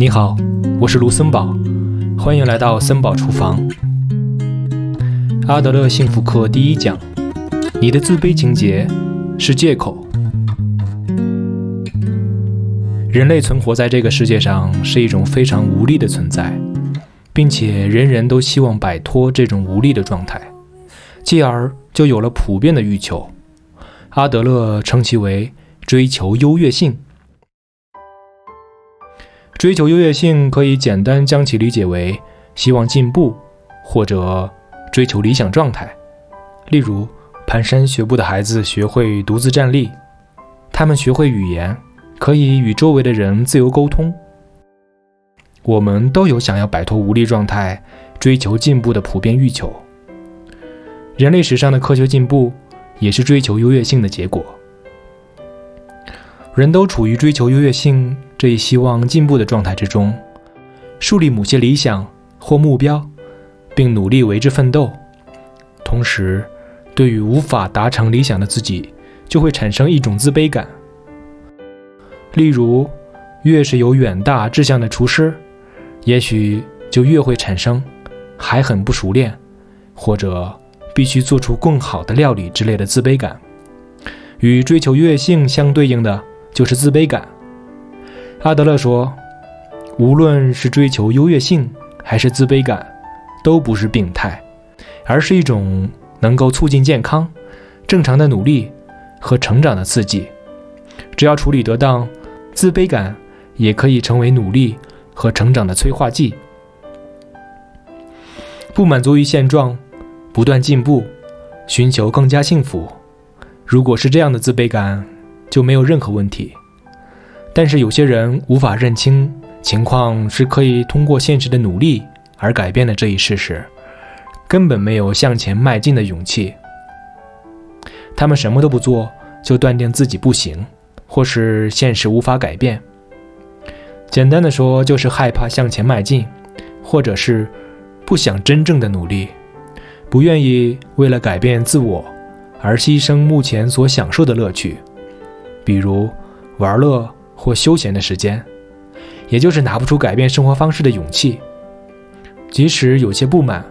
你好，我是卢森堡，欢迎来到森堡厨房。阿德勒幸福课第一讲：你的自卑情节是借口。人类存活在这个世界上是一种非常无力的存在，并且人人都希望摆脱这种无力的状态，继而就有了普遍的欲求。阿德勒称其为追求优越性。追求优越性可以简单将其理解为希望进步，或者追求理想状态。例如，蹒跚学步的孩子学会独自站立，他们学会语言，可以与周围的人自由沟通。我们都有想要摆脱无力状态、追求进步的普遍欲求。人类史上的科学进步也是追求优越性的结果。人都处于追求优越性这一希望进步的状态之中，树立某些理想或目标，并努力为之奋斗。同时，对于无法达成理想的自己，就会产生一种自卑感。例如，越是有远大志向的厨师，也许就越会产生还很不熟练，或者必须做出更好的料理之类的自卑感。与追求越性相对应的。就是自卑感。阿德勒说，无论是追求优越性还是自卑感，都不是病态，而是一种能够促进健康、正常的努力和成长的刺激。只要处理得当，自卑感也可以成为努力和成长的催化剂。不满足于现状，不断进步，寻求更加幸福。如果是这样的自卑感。就没有任何问题，但是有些人无法认清情况是可以通过现实的努力而改变的这一事实，根本没有向前迈进的勇气。他们什么都不做，就断定自己不行，或是现实无法改变。简单的说，就是害怕向前迈进，或者是不想真正的努力，不愿意为了改变自我而牺牲目前所享受的乐趣。比如玩乐或休闲的时间，也就是拿不出改变生活方式的勇气。即使有些不满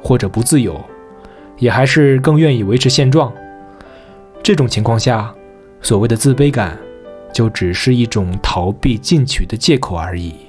或者不自由，也还是更愿意维持现状。这种情况下，所谓的自卑感，就只是一种逃避进取的借口而已。